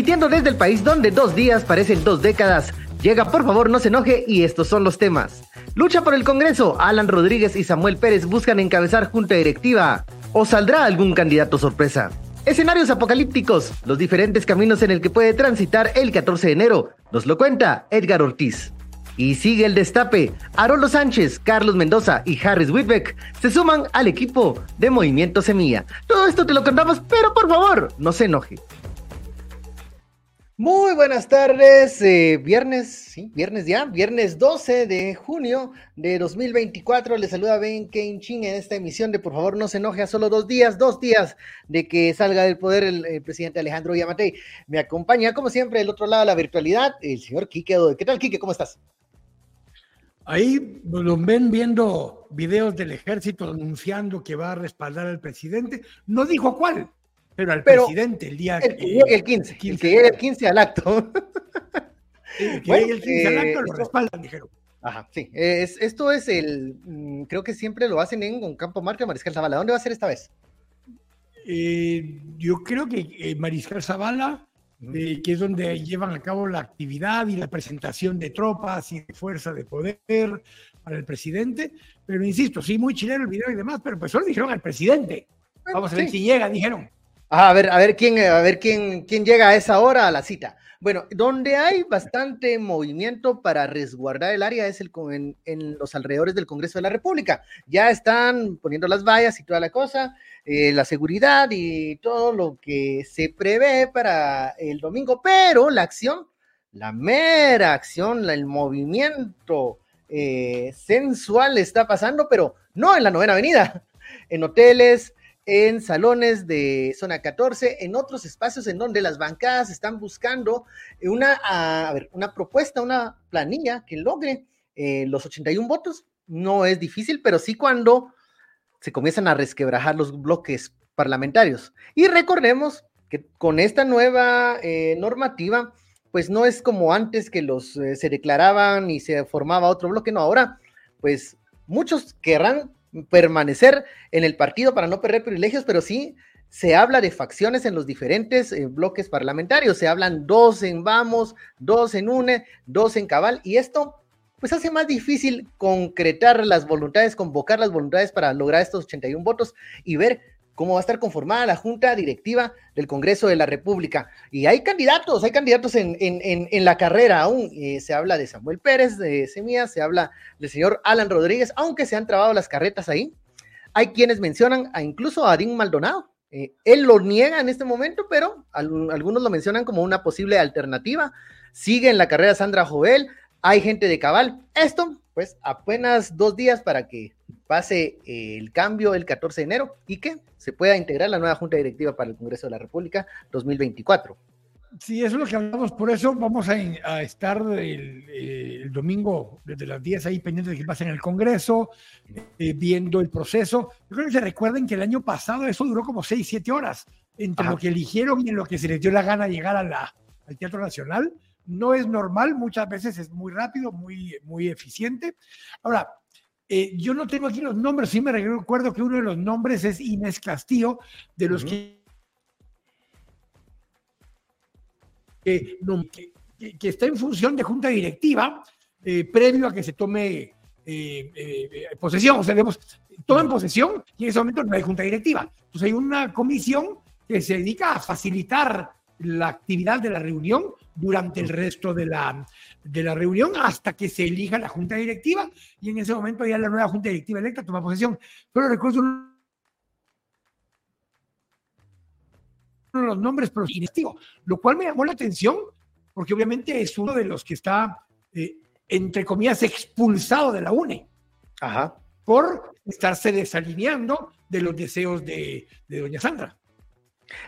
Transmitiendo desde el país donde dos días parecen dos décadas. Llega, por favor, no se enoje y estos son los temas. Lucha por el Congreso. Alan Rodríguez y Samuel Pérez buscan encabezar junta directiva. ¿O saldrá algún candidato sorpresa? Escenarios apocalípticos. Los diferentes caminos en el que puede transitar el 14 de enero. Nos lo cuenta Edgar Ortiz. Y sigue el destape. Arolo Sánchez, Carlos Mendoza y Harris Whitbeck se suman al equipo de Movimiento Semilla. Todo esto te lo contamos, pero por favor, no se enoje. Muy buenas tardes, eh, viernes, sí, viernes ya, viernes 12 de junio de 2024. Les saluda Ben Kane en esta emisión de Por favor no se enoje a solo dos días, dos días de que salga del poder el, presidente Alejandro Yamatei. Me acompaña, como siempre, del otro lado de la virtualidad, el señor Quique ¿Qué tal, Quique? ¿Cómo estás? Ahí lo ven viendo videos del ejército anunciando que va a respaldar al presidente. No dijo cuál, pero al presidente el día el que, el 15, el que llegue el 15 al acto. el que llegue el 15 al acto lo respaldan, dijeron. Ajá, sí. Es, esto es el. Mm, creo que siempre lo hacen en Campo Marte Mariscal Zavala. ¿Dónde va a ser esta vez? Eh, yo creo que eh, Mariscal Zavala, eh, que es donde llevan a cabo la actividad y la presentación de tropas y de fuerza de poder para el presidente. Pero insisto, sí, muy chileno el video y demás, pero pues solo dijeron al presidente. Vamos a ver si llega, dijeron. A ver, a ver quién, a ver quién, quién llega a esa hora a la cita. Bueno, donde hay bastante movimiento para resguardar el área es el, en, en, los alrededores del Congreso de la República. Ya están poniendo las vallas y toda la cosa, eh, la seguridad y todo lo que se prevé para el domingo, pero la acción, la mera acción, el movimiento eh, sensual está pasando, pero no en la novena avenida, en hoteles, en salones de zona 14, en otros espacios en donde las bancadas están buscando una, a una propuesta, una planilla que logre eh, los 81 votos. No es difícil, pero sí cuando se comienzan a resquebrajar los bloques parlamentarios. Y recordemos que con esta nueva eh, normativa, pues no es como antes que los eh, se declaraban y se formaba otro bloque, no, ahora pues muchos querrán permanecer en el partido para no perder privilegios, pero sí se habla de facciones en los diferentes eh, bloques parlamentarios, se hablan dos en Vamos, dos en UNE, dos en Cabal, y esto pues hace más difícil concretar las voluntades, convocar las voluntades para lograr estos 81 votos y ver cómo va a estar conformada la Junta Directiva del Congreso de la República. Y hay candidatos, hay candidatos en, la carrera aún. Eh, se habla de Samuel Pérez, de Semillas, se habla del señor Alan Rodríguez, aunque se han trabado las carretas ahí. Hay quienes mencionan a incluso a Adín Maldonado. Eh, él lo niega en este momento, pero algunos lo mencionan como una posible alternativa. Sigue en la carrera Sandra Jovel, hay gente de cabal. Esto, pues, apenas dos días para que pase el cambio el 14 de enero y que se pueda integrar la nueva Junta Directiva para el Congreso de la República 2024. Sí, eso es lo que hablamos, por eso vamos a, estar eh, el, domingo desde las 10 ahí pendientes de qué pasa en el Congreso, eh, viendo el proceso. Yo creo que se recuerden que el año pasado eso duró como 6, 7 horas, entre lo que eligieron y en lo que se les dio la gana llegar a la, al Teatro Nacional. No es normal, muchas veces es muy rápido, muy, muy eficiente. Ahora, eh, yo no tengo aquí los nombres, sí me recuerdo que uno de los nombres es Inés Castillo, de los que, que, está en función de junta directiva, eh, previo a que se tome eh, posesión, o sea, digamos, toman posesión y en ese momento no hay junta directiva. Entonces hay una comisión que se dedica a facilitar la actividad de la reunión durante el resto de la, de la reunión hasta que se elija la junta directiva y en ese momento ya la nueva junta directiva electa toma posesión. Pero recuerdo los nombres, pero lo cual me llamó la atención porque obviamente es uno de los que está, eh, entre comillas, expulsado de la UNE. Ajá. Por estarse desalineando de los deseos de, de doña Sandra.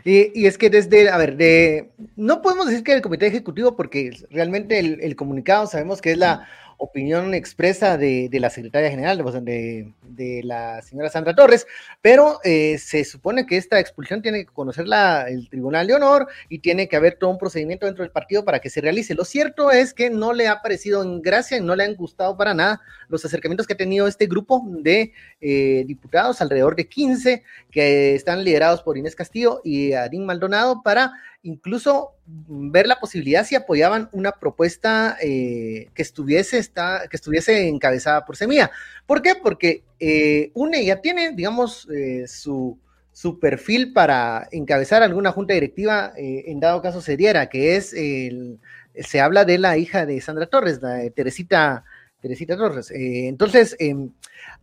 Y, es que desde, a ver, de, no podemos decir que el comité ejecutivo, porque realmente el, comunicado sabemos que es la opinión expresa de, la secretaria general, de, de, la señora Sandra Torres, pero eh, se supone que esta expulsión tiene que conocerla el Tribunal de Honor y tiene que haber todo un procedimiento dentro del partido para que se realice. Lo cierto es que no le ha parecido en gracia y no le han gustado para nada los acercamientos que ha tenido este grupo de eh, diputados, alrededor de 15, que están liderados por Inés Castillo y Adín Maldonado, para incluso ver la posibilidad si apoyaban una propuesta eh, que, estuviese esta, que estuviese encabezada por Semilla. ¿Por qué? Porque eh, UNE ya tiene, digamos, eh, su, su, perfil para encabezar alguna junta directiva, en dado caso se diera, que es, el, se habla de la hija de Sandra Torres, la Teresita, Teresita Torres. entonces, em,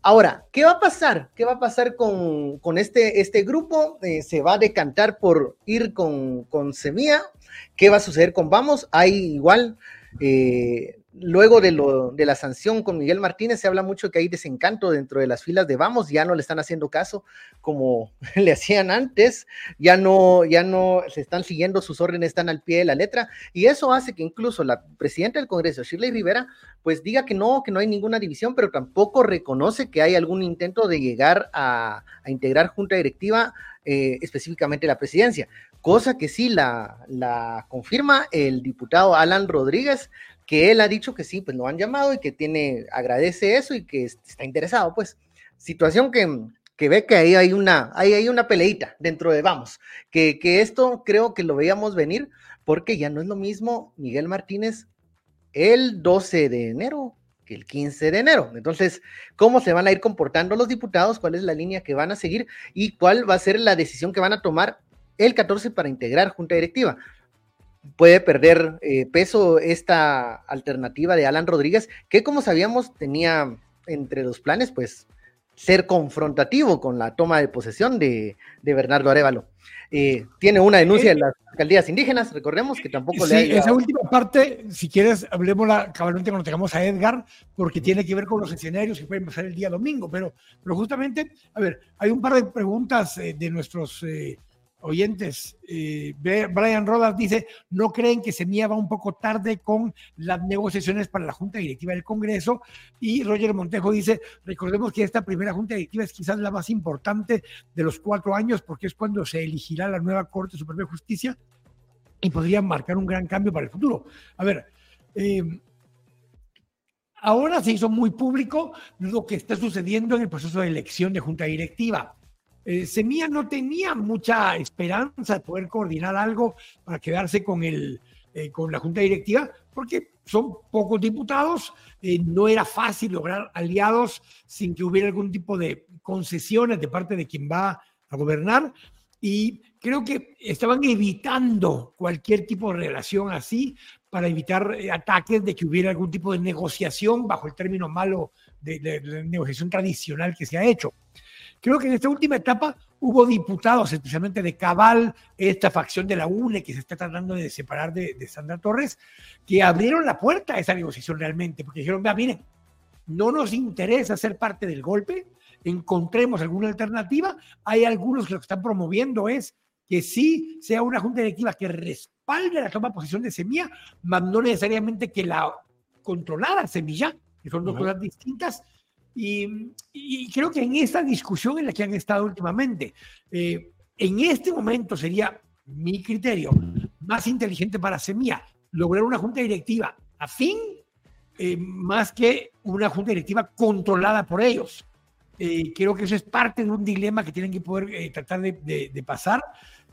Ahora, ¿qué va a pasar? ¿Qué va a pasar con, este, este grupo? Eh, ¿Se va a decantar por ir con, con Semilla? ¿Qué va a suceder con Vamos? Hay igual eh, luego de, lo, de la sanción con Miguel Martínez, se habla mucho que hay desencanto dentro de las filas de Vamos, ya no le están haciendo caso como le hacían antes, ya no, ya no se están siguiendo sus órdenes, están al pie de la letra, y eso hace que incluso la presidenta del Congreso, Shirley Rivera, pues diga que no, que no hay ninguna división, pero tampoco reconoce que hay algún intento de llegar a, integrar junta directiva, eh, específicamente la presidencia, cosa que sí la, la confirma el diputado Alan Rodríguez, que él ha dicho que sí, pues lo han llamado y que tiene, agradece eso y que está interesado, pues. Situación que, que ve que ahí hay una, ahí hay una peleita dentro de vamos, que, que esto creo que lo veíamos venir porque ya no es lo mismo Miguel Martínez el 12 de enero que el 15 de enero. Entonces, ¿cómo se van a ir comportando los diputados? ¿Cuál es la línea que van a seguir? ¿Y cuál va a ser la decisión que van a tomar el 14 para integrar junta directiva? Puede perder eh, peso esta alternativa de Alan Rodríguez, que como sabíamos tenía entre los planes, pues, ser confrontativo con la toma de posesión de, Bernardo Arevalo. Eh, tiene una denuncia en las alcaldías indígenas, recordemos que tampoco le hay... esa última parte, si quieres, hablemosla cabalmente cuando tengamos a Edgar, porque tiene que ver con los escenarios que pueden pasar el día domingo, pero, pero justamente, a ver, hay un par de preguntas eh, de nuestros oyentes, eh, Brian Rodas dice, ¿no creen que Semilla va un poco tarde con las negociaciones para la Junta Directiva del Congreso? Y Roger Montejo dice, recordemos que esta primera Junta Directiva es quizás la más importante de los cuatro años porque es cuando se elegirá la nueva Corte Suprema de Justicia y podría marcar un gran cambio para el futuro. A ver, eh, ahora se hizo muy público lo que está sucediendo en el proceso de elección de Junta Directiva eh, Semilla no tenía mucha esperanza de poder coordinar algo para quedarse con, el, eh, con la Junta Directiva, porque son pocos diputados, eh, no era fácil lograr aliados sin que hubiera algún tipo de concesiones de parte de quien va a gobernar. Y creo que estaban evitando cualquier tipo de relación así para evitar ataques de que hubiera algún tipo de negociación bajo el término malo de, de la negociación tradicional que se ha hecho. Creo que en esta última etapa hubo diputados, especialmente de Cabal, esta facción de la UNE que se está tratando de separar de, Sandra Torres, que abrieron la puerta a esa negociación realmente, porque dijeron, vea, miren, no nos interesa ser parte del golpe, encontremos alguna alternativa. Hay algunos que lo que están promoviendo es que sí sea una junta directiva que respalde la toma de posición de Semilla, mas no necesariamente que la controlara Semilla, que son dos cosas distintas, y, creo que en esta discusión en la que han estado últimamente, eh, en este momento sería mi criterio más inteligente para Semilla lograr una junta directiva afín eh, más que una junta directiva controlada por ellos. Eh, creo que eso es parte de un dilema que tienen que poder tratar de, de pasar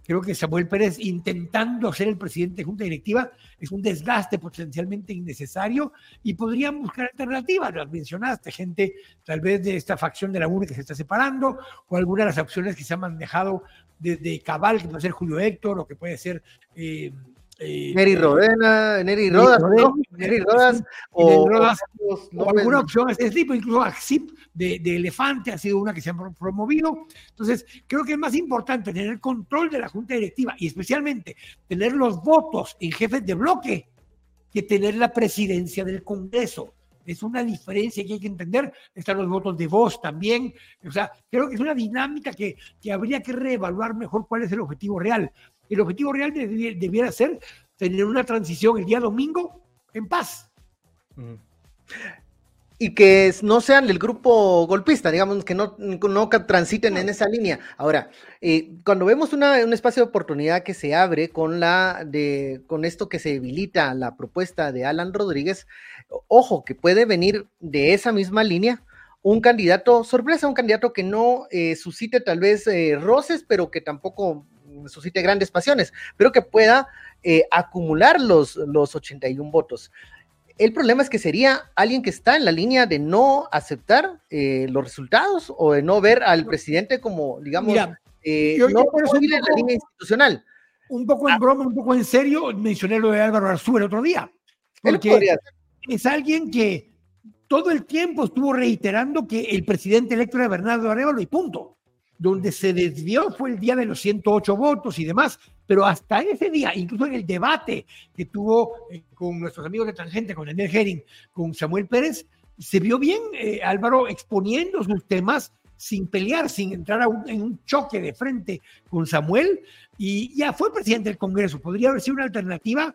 Creo que Samuel Pérez intentando ser el presidente de Junta Directiva es un desgaste potencialmente innecesario y podrían buscar alternativas, las mencionaste, gente tal vez de esta facción de la UNE que se está separando o algunas de las opciones que se han manejado desde Cabal, que puede ser Julio Héctor o que puede ser... Eh, eh, Neri Rodena, Neri Rodas, Neri Rodas, o, alguna opción de este tipo, incluso AXIP de, de, Elefante ha sido una que se ha promovido. Entonces, creo que es más importante tener control de la Junta Directiva y especialmente tener los votos en jefes de bloque que tener la presidencia del Congreso. Es una diferencia que hay que entender. Están los votos de voz también. O sea, creo que es una dinámica que, que habría que reevaluar mejor cuál es el objetivo real. El objetivo real debiera ser tener una transición el día domingo en paz. Y que no sean del grupo golpista, digamos, que no, no transiten en esa línea. Ahora, eh, cuando vemos un espacio de oportunidad que se abre con, la de, con esto que se debilita la propuesta de Alan Rodríguez, ojo, que puede venir de esa misma línea un candidato sorpresa, un candidato que no eh, suscite tal vez eh, roces, pero que tampoco suscite grandes pasiones, pero que pueda eh, acumular los, los 81 votos. El problema es que sería alguien que está en la línea de no aceptar eh, los resultados o de no ver al presidente como, digamos, eh, no por eso en la línea institucional. Un poco en ah. broma, un poco en serio, mencioné lo de Álvaro Arzú el otro día. Porque es alguien que todo el tiempo estuvo reiterando que el presidente electo era Bernardo Arevalo y punto. Donde se desvió fue el día de los 108 votos y demás, pero hasta ese día, incluso en el debate que tuvo eh, con nuestros amigos de Tangente, con Daniel Herring, con Samuel Pérez, se vio bien eh, Álvaro exponiendo sus temas sin pelear, sin entrar en un choque de frente con Samuel, y ya fue presidente del Congreso. Podría haber sido una alternativa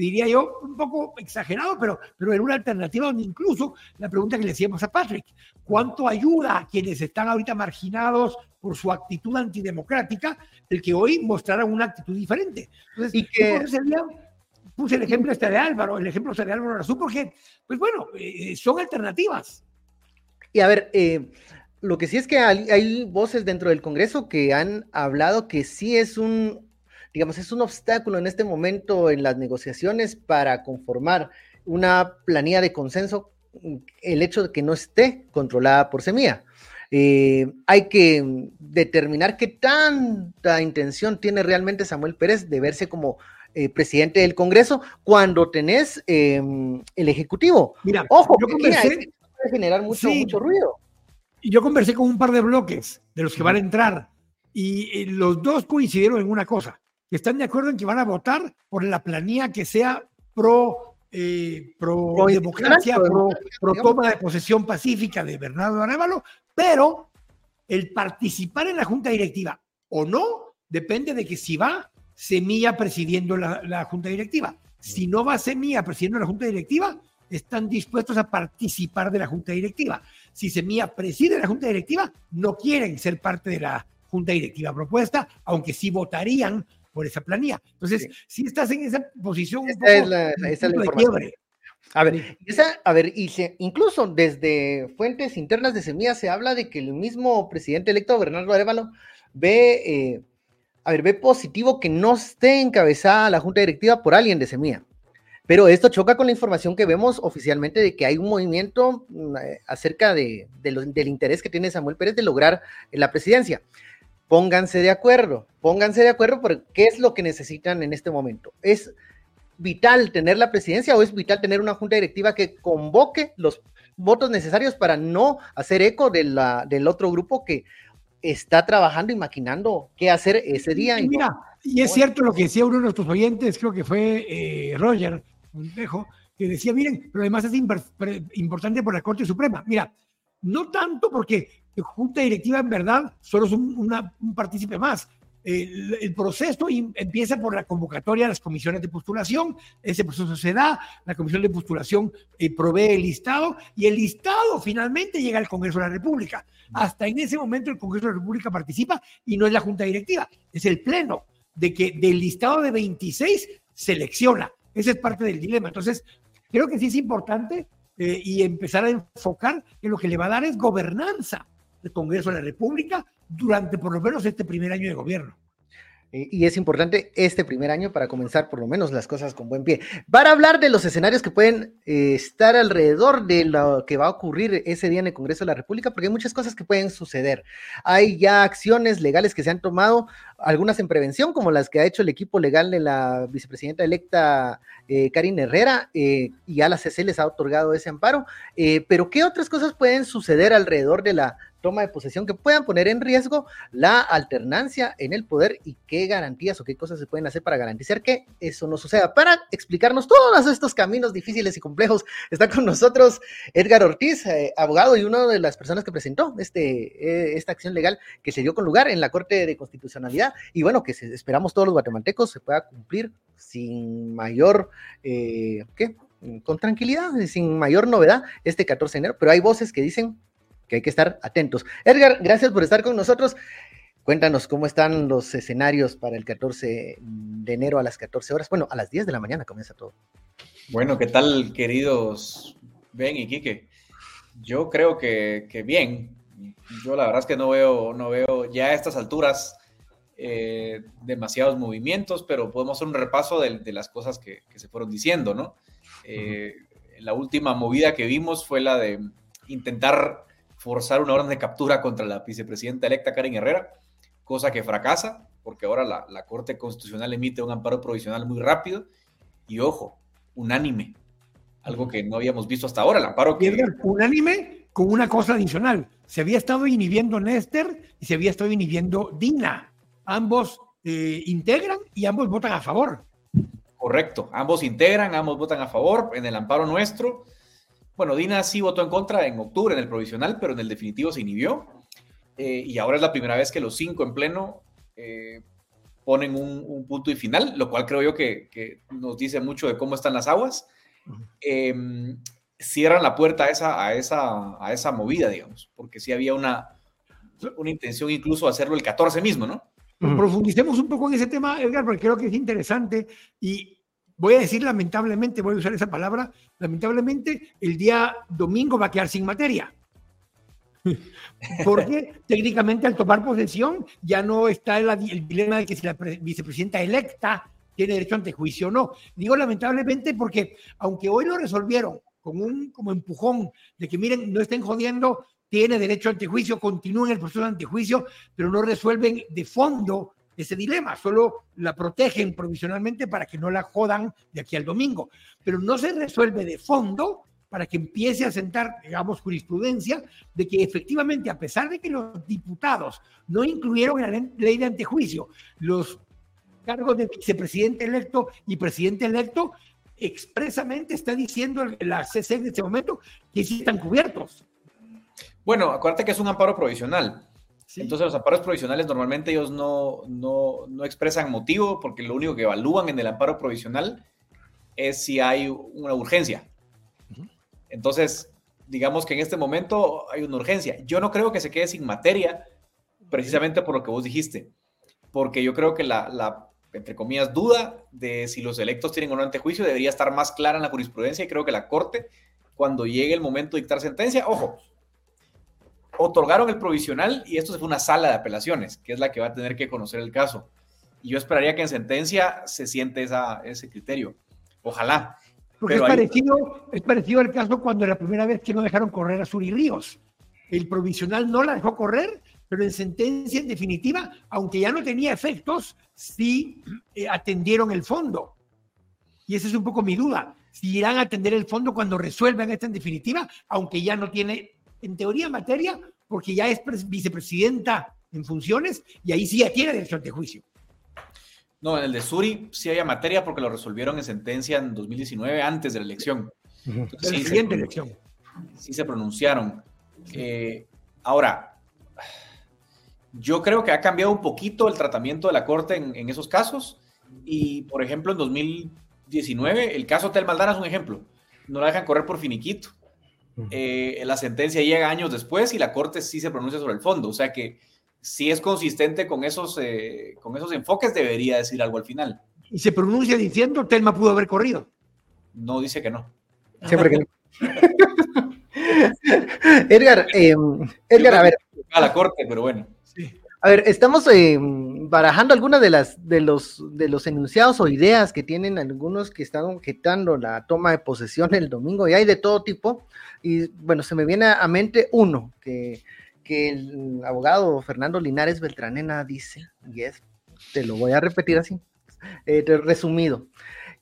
diría yo, un poco exagerado, pero, pero era una alternativa donde incluso la pregunta que le hacíamos a Patrick, ¿cuánto ayuda a quienes están ahorita marginados por su actitud antidemocrática el que hoy mostraran una actitud diferente? Entonces, y que... puse el ejemplo este de Álvaro, el ejemplo este de Álvaro Arazú, porque, pues bueno, eh, son alternativas. Y a ver, eh, lo que sí es que hay, voces dentro del Congreso que han hablado que sí es un, digamos, es un obstáculo en este momento en las negociaciones para conformar una planilla de consenso el hecho de que no esté controlada por Semilla. Eh, hay que determinar qué tanta intención tiene realmente Samuel Pérez de verse como eh, presidente del Congreso cuando tenés em, el Ejecutivo. Mira, ojo, yo conversé, puede generar mucho, mucho ruido. Yo conversé con un par de bloques de los que van a entrar y los dos coincidieron en una cosa que están de acuerdo en que van a votar por la planilla que sea pro, eh, pro, democracia, pro, toma de posesión pacífica de Bernardo Arevalo, pero el participar en la junta directiva o no depende de que si va Semilla presidiendo la, la junta directiva. Si no va Semilla presidiendo la junta directiva, están dispuestos a participar de la junta directiva. Si Semilla preside la junta directiva, no quieren ser parte de la junta directiva propuesta, aunque sí votarían por esa planilla. Entonces, si estás en esa posición, esa es la, esa es la información. A ver, esa, a ver, y se, incluso desde fuentes internas de Semilla se habla de que el mismo presidente electo, Bernardo Arevalo, ve, eh, a ver, ve positivo que no esté encabezada la junta directiva por alguien de Semilla. Pero esto choca con la información que vemos oficialmente de que hay un movimiento mm, eh, acerca de, del interés que tiene Samuel Pérez de lograr la presidencia pónganse de acuerdo, pónganse de acuerdo por qué es lo que necesitan en este momento. ¿Es vital tener la presidencia o es vital tener una junta directiva que convoque los votos necesarios para no hacer eco de la, del otro grupo que está trabajando y maquinando qué hacer ese día? Y, mira, y es cierto lo que decía uno de nuestros oyentes, creo que fue eh, Roger Montejo, que decía, miren, pero además es importante por la Corte Suprema. Mira, no tanto porque junta directiva en verdad solo es un, partícipe más. El, proceso empieza por la convocatoria de las comisiones de postulación, ese proceso se da, la comisión de postulación eh, provee el listado y el listado finalmente llega al Congreso de la República. Hasta en ese momento el Congreso de la República participa y no es la junta directiva, es el pleno de que del listado de 26 selecciona. Ese es parte del dilema. Entonces, creo que sí es importante eh, y empezar a enfocar que lo que le va a dar es gobernanza del Congreso de la República durante por lo menos este primer año de gobierno. Eh, y es importante este primer año para comenzar por lo menos las cosas con buen pie. Para hablar de los escenarios que pueden eh, estar alrededor de lo que va a ocurrir ese día en el Congreso de la República, porque hay muchas cosas que pueden suceder. Hay ya acciones legales que se han tomado, algunas en prevención, como las que ha hecho el equipo legal de la vicepresidenta electa eh, Karin Herrera, y ya la CC les ha otorgado ese amparo. pero ¿qué otras cosas pueden suceder alrededor de la toma de posesión que puedan poner en riesgo la alternancia en el poder y qué garantías o qué cosas se pueden hacer para garantizar que eso no suceda. Para explicarnos todos estos caminos difíciles y complejos, está con nosotros Edgar Ortiz, eh, abogado y una de las personas que presentó este, eh, esta acción legal que se dio con lugar en la Corte de Constitucionalidad y bueno, que esperamos todos los guatemaltecos se pueda cumplir sin mayor, eh, ¿qué? Con tranquilidad, sin mayor novedad este 14 de enero, pero hay voces que dicen que hay que estar atentos. Edgar, gracias por estar con nosotros. Cuéntanos cómo están los escenarios para el 14 de enero a las 14 horas. Bueno, a las 10 de la mañana comienza todo. Bueno, ¿qué tal, queridos Ben y Quique? Yo creo que, bien. Yo la verdad es que no veo, no veo ya a estas alturas eh, demasiados movimientos, pero podemos hacer un repaso de, las cosas que, se fueron diciendo, ¿no? Eh, la última movida que vimos fue la de intentar forzar una orden de captura contra la vicepresidenta electa Karen Herrera, cosa que fracasa, porque ahora la, Corte Constitucional emite un amparo provisional muy rápido y, ojo, unánime, algo que no habíamos visto hasta ahora, el amparo que... Unánime con una cosa adicional, se había estado inhibiendo Néstor y se había estado inhibiendo Dina. Ambos eh, integran y ambos votan a favor. Correcto, ambos integran, ambos votan a favor en el amparo nuestro. Bueno, Dina sí votó en contra en octubre en el provisional, pero en el definitivo se inhibió. Eh, y ahora es la primera vez que los cinco en pleno eh, ponen un, punto y final, lo cual creo yo que, nos dice mucho de cómo están las aguas. Em, cierran la puerta a esa, a, esa, a esa movida, digamos, porque sí había una, una intención incluso de hacerlo el 14 mismo, ¿no? Profundicemos un poco en ese tema, Edgar, porque creo que es interesante y voy a decir lamentablemente, voy a usar esa palabra, lamentablemente el día domingo va a quedar sin materia. Porque técnicamente al tomar posesión ya no está el, el dilema de que si la vicepresidenta electa tiene derecho ante juicio o no. Digo lamentablemente porque aunque hoy lo resolvieron con un como empujón de que miren, no estén jodiendo, tiene derecho ante juicio, continúen el proceso de antejuicio, pero no resuelven de fondo ese dilema, solo la protegen provisionalmente para que no la jodan de aquí al domingo, pero no se resuelve de fondo para que empiece a sentar, digamos, jurisprudencia de que efectivamente, a pesar de que los diputados no incluyeron en la ley de antejuicio los cargos de vicepresidente electo y presidente electo, expresamente está diciendo la CC en este momento que sí están cubiertos. Bueno, acuérdate que es un amparo provisional. Entonces los amparos provisionales normalmente ellos no, no, expresan motivo porque lo único que evalúan en el amparo provisional es si hay una urgencia. Entonces, digamos que en este momento hay una urgencia. Yo no creo que se quede sin materia precisamente por lo que vos dijiste, porque yo creo que la, la entre comillas, duda de si los electos tienen o no antejuicio debería estar más clara en la jurisprudencia y creo que la Corte, cuando llegue el momento de dictar sentencia, ojo, otorgaron el provisional y esto fue una sala de apelaciones, que es la que va a tener que conocer el caso. Y yo esperaría que en sentencia se siente esa, ese criterio. Ojalá. Porque es, parecido, es parecido al caso cuando la primera vez que no dejaron correr a Suri Ríos. El provisional no la dejó correr, pero en sentencia en definitiva, aunque ya no tenía efectos, sí eh, atendieron el fondo. Y esa es un poco mi duda. Si irán a atender el fondo cuando resuelvan esta en definitiva, aunque ya no tiene en teoría materia, porque ya es vicepresidenta en funciones y ahí sí ya tiene derecho ante juicio. No, en el de Suri sí había materia porque lo resolvieron en sentencia en 2019 antes de la elección. la siguiente elección. Sí se pronunciaron. Eh, ahora, yo creo que ha cambiado un poquito el tratamiento de la Corte en, esos casos. Y, por ejemplo, en 2019, el caso Tel Maldana es un ejemplo. No la dejan correr por finiquito. Eh, la sentencia llega años después y la Corte sí se pronuncia sobre el fondo. O sea que si es consistente con esos, eh, con esos enfoques, debería decir algo al final. ¿Y se pronuncia diciendo Telma pudo haber corrido? No dice que no. Siempre que no. Edgar, eh, Edgar, a ver. A la Corte, pero bueno. A ver, estamos eh, barajando algunas de las de los de los enunciados o ideas que tienen algunos que están objetando la toma de posesión el domingo y hay de todo tipo. Y bueno, se me viene a mente uno que, que el abogado Fernando Linares Beltranena dice, y es, te lo voy a repetir así, eh, resumido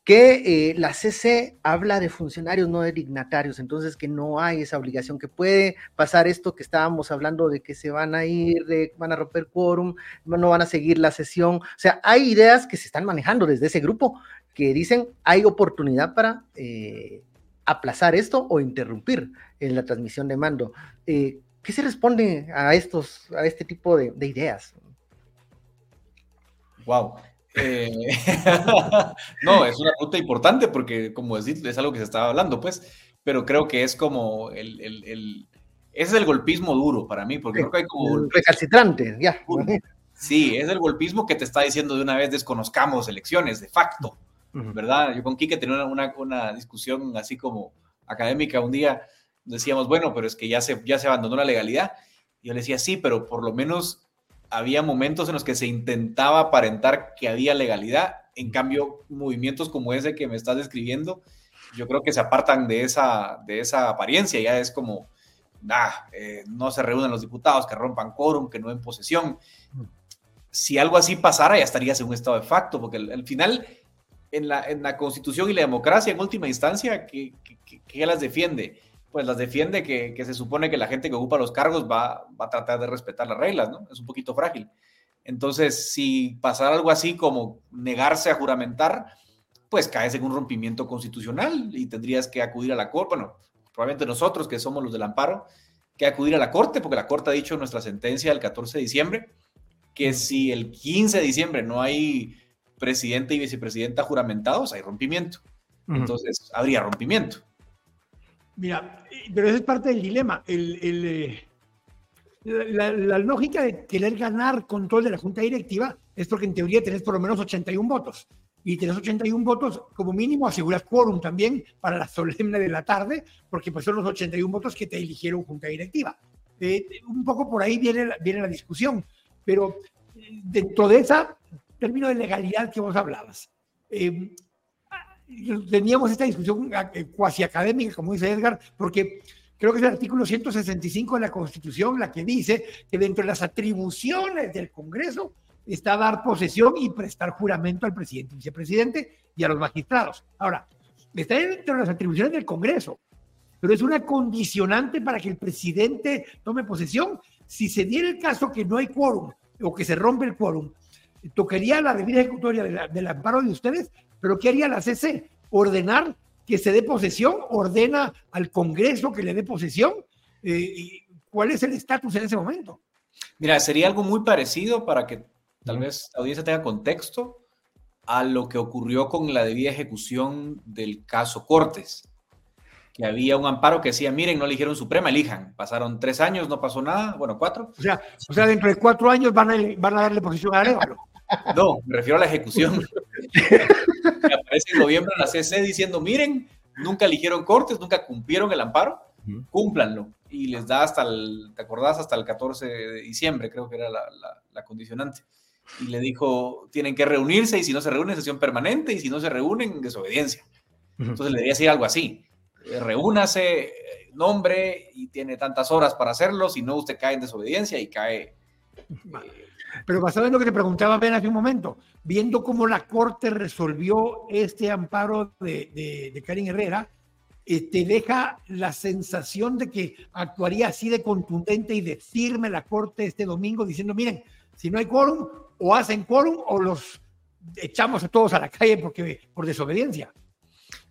que eh, la CC habla de funcionarios, no de dignatarios, entonces que no hay esa obligación, que puede pasar esto que estábamos hablando de que se van a ir, de, van a romper quórum, no van a seguir la sesión. O sea, hay ideas que se están manejando desde ese grupo que dicen hay oportunidad para eh, aplazar esto o interrumpir en la transmisión de mando. Eh, ¿Qué se responde a estos, a este tipo de, de ideas? Wow. Eh, no, es una pregunta importante porque, como decís, es algo que se estaba hablando, pues, pero creo que es como el, el, ese es el golpismo duro para mí, porque creo que hay como... Recalcitrante, ya. Sí, es el golpismo que te está diciendo de una vez desconozcamos elecciones, de facto, ¿verdad? Yo con Kike tenía una, una, discusión así como académica un día, decíamos, bueno, pero es que ya se, ya se abandonó la legalidad. Y yo le decía, sí, pero por lo menos había momentos en los que se intentaba aparentar que había legalidad. En cambio, movimientos como ese que me estás describiendo, yo creo que se apartan de esa, de esa apariencia. Ya es como, nah, eh, no se reúnen los diputados, que rompan quórum, que no en posesión. Si algo así pasara, ya estarías en un estado de facto, porque al, final, en la, constitución y la democracia, en última instancia, ¿qué, qué, las defiende? Pues las defiende que, que, se supone que la gente que ocupa los cargos va, va a tratar de respetar las reglas, ¿no? Es un poquito frágil. Entonces, si pasara algo así como negarse a juramentar, pues caes en un rompimiento constitucional y tendrías que acudir a la corte. Bueno, probablemente nosotros que somos los del amparo, que acudir a la corte, porque la corte ha dicho en nuestra sentencia del 14 de diciembre que si el 15 de diciembre no hay presidente y vicepresidenta juramentados, hay rompimiento. Entonces, habría rompimiento. Mira, pero esa es parte del dilema. Eh, la, la, lógica de querer ganar control de la Junta Directiva es porque en teoría tenés por lo menos 81 votos y tenés 81 votos, como mínimo aseguras quórum también para la solemne de la tarde, porque pues son los 81 votos que te eligieron junta directiva. Eh, un poco por ahí viene, viene la discusión, pero eh, dentro de esa término de legalidad que vos hablabas, eh, teníamos esta discusión cuasi académica, como dice Edgar, porque creo que es el artículo 165 de la Constitución la que dice que dentro de las atribuciones del Congreso está dar posesión y prestar juramento al presidente vicepresidente y a los magistrados. Ahora, está dentro de las atribuciones del Congreso, pero es una condicionante para que el presidente tome posesión. Si se diera el caso que no hay quórum o que se rompe el quórum, tocaría la debida ejecutoria del amparo de ustedes, pero ¿qué haría la CC? Ordenar que se dé posesión, ordena al Congreso que le dé posesión. Eh, ¿Cuál es el estatus en ese momento? Mira, sería algo muy parecido para que tal vez la audiencia tenga contexto a lo que ocurrió con la debida ejecución del caso Cortes, que había un amparo que decía, miren, no eligieron Suprema, elijan. Pasaron tres años, no pasó nada, bueno, cuatro. O sea, o sea dentro de cuatro años van a, van a darle posición a Arevalo. No, me refiero a la ejecución. aparece en noviembre en la CC diciendo, miren, nunca eligieron Cortes, nunca cumplieron el amparo, cúmplanlo. Y les da hasta el, ¿te acordás? Hasta el 14 de diciembre, creo que era la, la condicionante y le dijo, tienen que reunirse y si no se reúnen, sesión permanente y si no se reúnen, desobediencia. Entonces le debería decir algo así, reúnase, eh, nombre y tiene tantas horas para hacerlo, si no usted cae en desobediencia y cae... Eh, Pero basado en lo que te preguntaba Ben hace un momento, viendo cómo la Corte resolvió este amparo de, de, Karin Herrera, te deja la sensación de que actuaría así de contundente y de firme la Corte este domingo diciendo, miren, si no hay quórum, o hacen quórum o los echamos a todos a la calle porque, por desobediencia.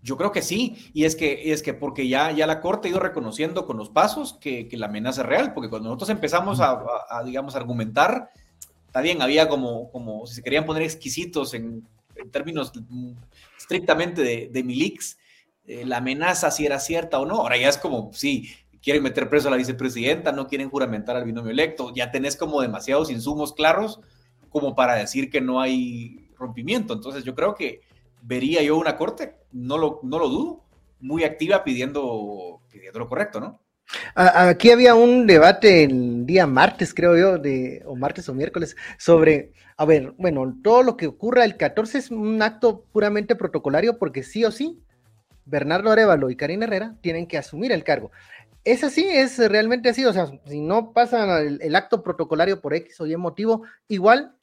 Yo creo que sí, y es que, es que porque ya, ya la Corte ha ido reconociendo con los pasos que, que la amenaza es real, porque cuando nosotros empezamos a, a, digamos, argumentar, está bien, había como, como si se querían poner exquisitos en, en términos estrictamente de, de Milix, eh, la amenaza si era cierta o no, ahora ya es como, sí, quieren meter preso a la vicepresidenta, no quieren juramentar al binomio electo, ya tenés como demasiados insumos claros como para decir que no hay rompimiento. Entonces yo creo que vería yo una corte, no lo, no lo dudo, muy activa pidiendo, pidiendo lo correcto, ¿no? Aquí había un debate el día martes, creo yo, de, o martes o miércoles, sobre, a ver, bueno, todo lo que ocurra el 14 es un acto puramente protocolario porque sí o sí, Bernardo Arevalo y Karina Herrera tienen que asumir el cargo. Es así, es realmente así, o sea, si no pasa el, el acto protocolario por X o Y motivo, igual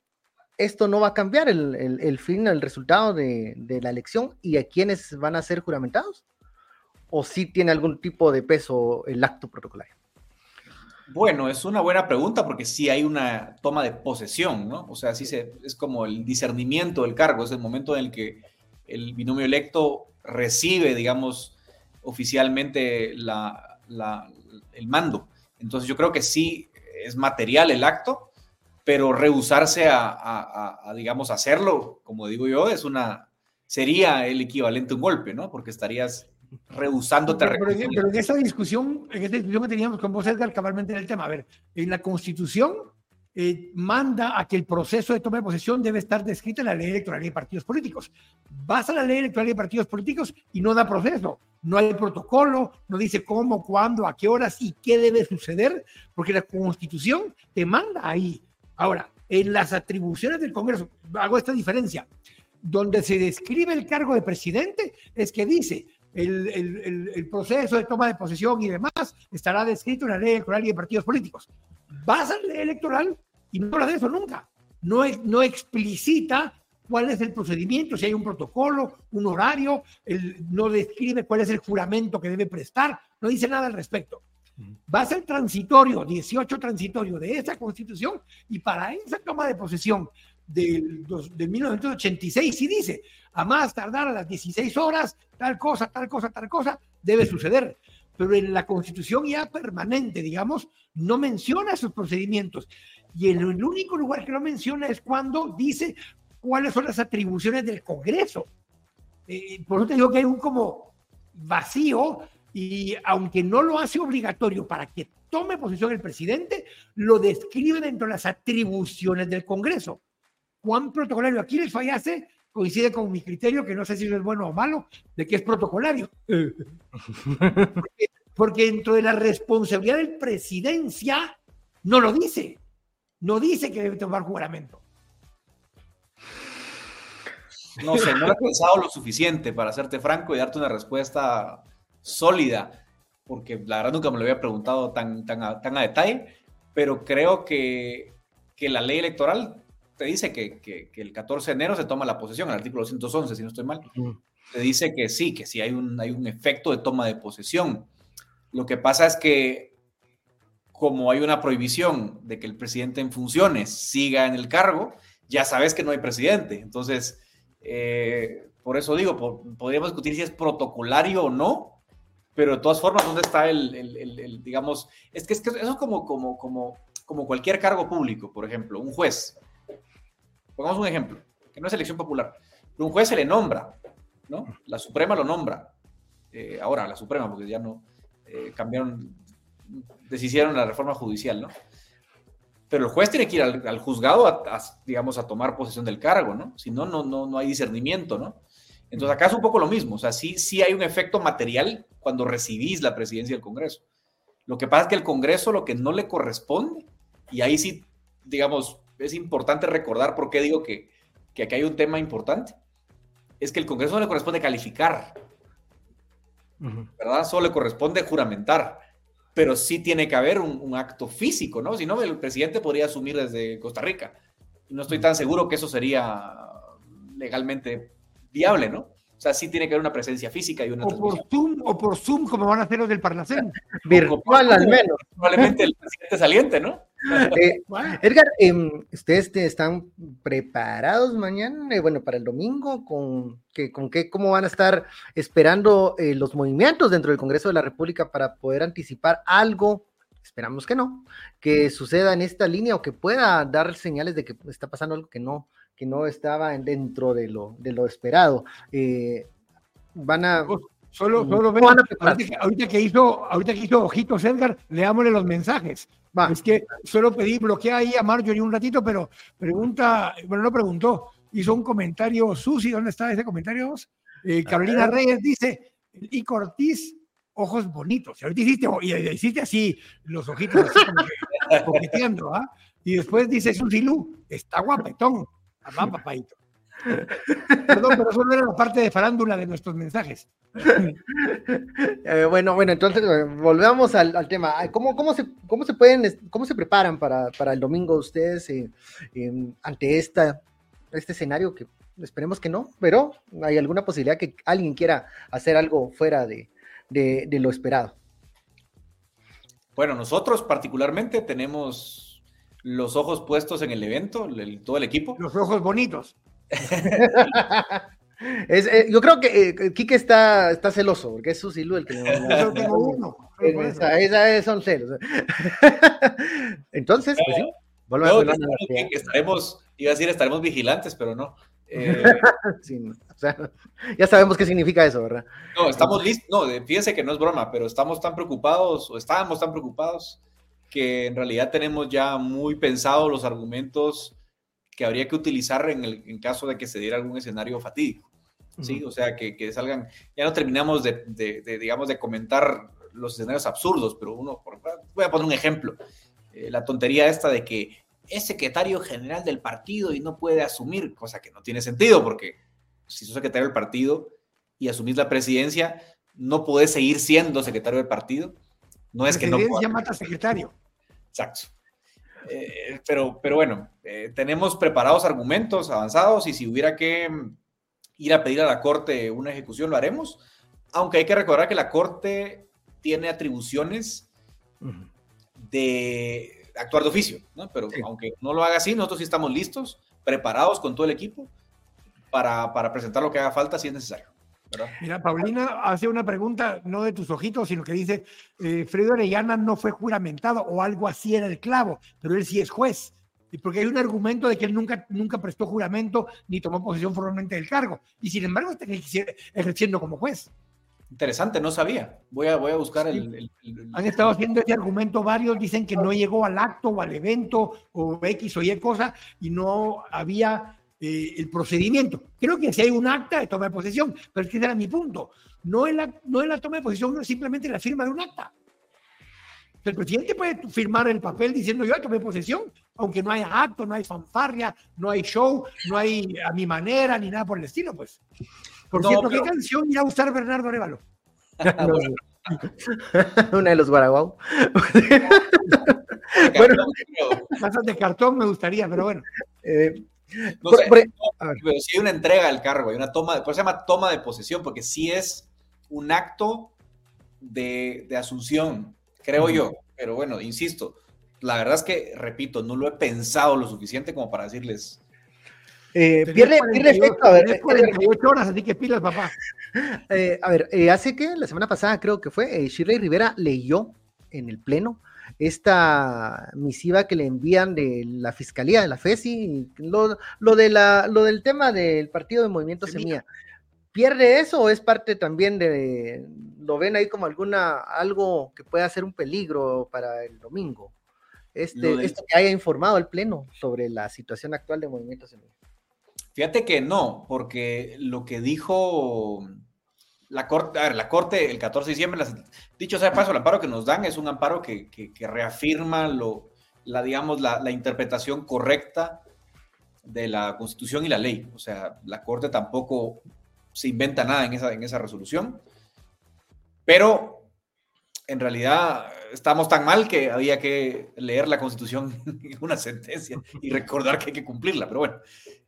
esto no va a cambiar el, fin, el resultado de, la elección y a quiénes van a ser juramentados? ¿O sí tiene algún tipo de peso el acto protocolario? Bueno, es una buena pregunta porque sí hay una toma de posesión, ¿no? O sea, sí se, es como el discernimiento del cargo, es el momento en el que el binomio electo recibe, digamos, oficialmente la, el mando. Entonces yo creo que sí es material el acto, pero rehusarse a, digamos, hacerlo, como digo yo, es una, sería el equivalente a un golpe, ¿no? Porque estarías rehusándote pero, pero, pero, en esa discusión, en esta discusión que teníamos con vos, Edgar, cabalmente en el tema, a ver, en la Constitución eh, manda a que el proceso de toma de posesión debe estar descrito en la ley electoral de partidos políticos. Vas a la ley electoral de partidos políticos y no da proceso, no hay protocolo, no dice cómo, cuándo, a qué horas y qué debe suceder, porque la Constitución te manda ahí Ahora, en las atribuciones del Congreso, hago esta diferencia, donde se describe el cargo de presidente, es que dice, el, proceso de toma de posesión y demás estará descrito en la ley electoral y de partidos políticos. Vas a la ley electoral y no habla de eso nunca. No, no explicita cuál es el procedimiento, si hay un protocolo, un horario, no describe cuál es el juramento que debe prestar, no dice nada al respecto. Va a ser transitorio, 18 transitorio de esa constitución y para esa toma de posesión del, del 1986 sí dice, a más tardar a las 16 horas, tal cosa, tal cosa, tal cosa, debe suceder. Pero en la constitución ya permanente, digamos, no menciona esos procedimientos. Y en el único lugar que lo menciona es cuando dice cuáles son las atribuciones del Congreso. Eh, por eso te digo que hay un como vacío y aunque no lo hace obligatorio para que tome posición el presidente, lo describe dentro de las atribuciones del Congreso. Juan protocolario aquí les fallase coincide con mi criterio, que no sé si es bueno o malo, de que es protocolario. porque, porque dentro de la responsabilidad del presidencia no lo dice. No dice que debe tomar juramento. No sé, no he pensado lo suficiente para hacerte franco y darte una respuesta sólida, porque la verdad nunca me lo había preguntado tan, tan, a, tan a detalle, pero creo que, que, la ley electoral te dice que, que, el 14 de enero se toma la posesión, el artículo 211, si no estoy mal, te dice que sí, que sí hay un, hay un efecto de toma de posesión. Lo que pasa es que como hay una prohibición de que el presidente en funciones siga en el cargo, ya sabes que no hay presidente. Entonces, eh, por eso digo, podríamos discutir si es protocolario o no, pero de todas formas, ¿dónde está el, digamos, es que, es que eso es como, como, como, como cualquier cargo público, por ejemplo, un juez. Pongamos un ejemplo, que no es elección popular, pero un juez se le nombra, ¿no? La Suprema lo nombra. Eh, ahora, la Suprema, porque ya no eh, cambiaron, deshicieron la reforma judicial, ¿no? pero el juez tiene que ir al, juzgado a, digamos, a tomar posesión del cargo, ¿no? Si no, no, no, no hay discernimiento, ¿no? Entonces acá es un poco lo mismo, o sea, sí, sí hay un efecto material cuando recibís la presidencia del Congreso. Lo que pasa es que el Congreso lo que no le corresponde, y ahí sí, digamos, es importante recordar por qué digo que, que aquí hay un tema importante, es que el Congreso no le corresponde calificar, ¿verdad? Solo le corresponde juramentar pero sí tiene que haber un, acto físico, ¿no? Si no, el presidente podría asumir desde Costa Rica. Y no estoy tan seguro que eso sería legalmente viable, ¿no? O sea, sí tiene que haber una presencia física y una o por Zoom o por Zoom, como van a hacer los del Parlacén. Virtual al menos. Probablemente el presidente saliente, ¿no? Eh, Edgar, em, ¿ustedes están preparados mañana, eh, bueno, para el domingo, con, que, con qué, cómo van a estar esperando eh, los movimientos dentro del Congreso de la República para poder anticipar algo? Esperamos que no, que suceda en esta línea o que pueda dar señales de que está pasando algo que no, que no estaba dentro de lo, de lo esperado. van a Solo, mm. solo ahorita, que hizo, ahorita que hizo Ojitos Edgar, leámosle los mensajes. Va. Es que solo pedí bloquear ahí a Marjorie un ratito, pero pregunta, bueno, no preguntó, hizo un comentario, Susi, ¿dónde está ese comentario? Eh, Carolina Reyes dice, y Cortiz, ojos bonitos. Y ahorita hiciste, y hiciste así, los ojitos así como que, coqueteando, ¿ah? Y después dice Susi Lu, está guapetón. Va, papadito. Perdón, pero eso no era la parte de farándula de nuestros mensajes. Eh, bueno, bueno, entonces eh, volvemos al, tema. ¿Cómo, cómo, se, ¿Cómo se pueden, cómo se preparan para, para el domingo ustedes eh, ante esta, este escenario que esperemos que no, pero hay alguna posibilidad que alguien quiera hacer algo fuera de, de, de lo esperado? Bueno, nosotros particularmente tenemos los ojos puestos en el evento, todo el equipo. Los ojos bonitos. Es, eh, yo creo que eh, Kike está, está celoso, porque es Susilu el que Yo tengo uno. Esa, esa, son celos. Entonces, pues sí, no, a estaremos, iba a decir estaremos vigilantes, pero no. Eh, sí, o sea, ya sabemos qué significa eso, ¿verdad? No, estamos listos, no, fíjense que no es broma, pero estamos tan preocupados, o estábamos tan preocupados, que en realidad tenemos ya muy pensados los argumentos que habría que utilizar en, el, en caso de que se diera algún escenario fatídico. ¿sí? O sea, que, que, salgan, ya no terminamos de, de, digamos, de comentar los escenarios absurdos, pero uno, voy a poner un ejemplo, eh, la tontería esta de que es secretario general del partido y no puede asumir, cosa que no tiene sentido porque si sos secretario del partido y asumís la presidencia, no podés seguir siendo secretario del partido. No es que no. ya mata secretario. Exacto. Eh, pero, pero bueno, eh, tenemos preparados argumentos avanzados y si hubiera que ir a pedir a la Corte una ejecución, lo haremos. Aunque hay que recordar que la Corte tiene atribuciones de actuar de oficio, ¿no? Pero aunque no lo haga así, nosotros sí estamos listos, preparados con todo el equipo para, para presentar lo que haga falta si es necesario. Mira, Paulina hace una pregunta, no de tus ojitos, sino que dice, eh, Fredo Orellana no fue juramentado o algo así era el clavo, pero él sí es juez. Y porque hay un argumento de que él nunca, nunca prestó juramento ni tomó posesión formalmente del cargo. Y sin embargo está ejerciendo como juez. Interesante, no sabía. Voy a, voy a buscar el, Han estado haciendo ese argumento varios, dicen que no llegó al acto o al evento o X o Y cosa y no había eh, el procedimiento. Creo que si hay un acta de toma de posesión, pero es que ese era mi punto. No es la, no es la toma de posesión, no es simplemente la firma de un acta. El presidente puede firmar el papel diciendo yo tomé posesión, aunque no haya acto, no hay fanfarria, no hay show, no hay a mi manera ni nada por el estilo, pues. Por cierto, ¿qué canción irá a usar Bernardo Arevalo? Una de los Guaraguau. bueno, de cartón me gustaría, pero bueno. Eh, no sé, pero sí hay una entrega del cargo, hay una toma, pues se llama toma de posesión, porque sí es un acto de, asunción, creo yo. Pero bueno, insisto, la verdad es que, repito, no lo he pensado lo suficiente como para decirles. Eh, pierde, efecto, a ver. 48 horas, así que pilas, papá. Eh, a ver, eh, hace que la semana pasada creo que fue, Shirley Rivera leyó en el Pleno esta misiva que le envían de la Fiscalía de la FESI, lo, lo, de la, lo del tema del partido de Movimiento Semilla. ¿Pierde eso o es parte también de, lo ven ahí como alguna, algo que pueda ser un peligro para el domingo? Este, esto que haya informado el Pleno sobre la situación actual de Movimiento Semilla. Fíjate que no, porque lo que dijo la corte, a ver, la corte el 14 de diciembre, dicho sea de paso, el amparo que nos dan es un amparo que, reafirma lo, la, digamos, la, interpretación correcta de la constitución y la ley. O sea, la corte tampoco se inventa nada en esa, en esa resolución, pero en realidad estamos tan mal que había que leer la constitución en una sentencia y recordar que hay que cumplirla. Pero bueno,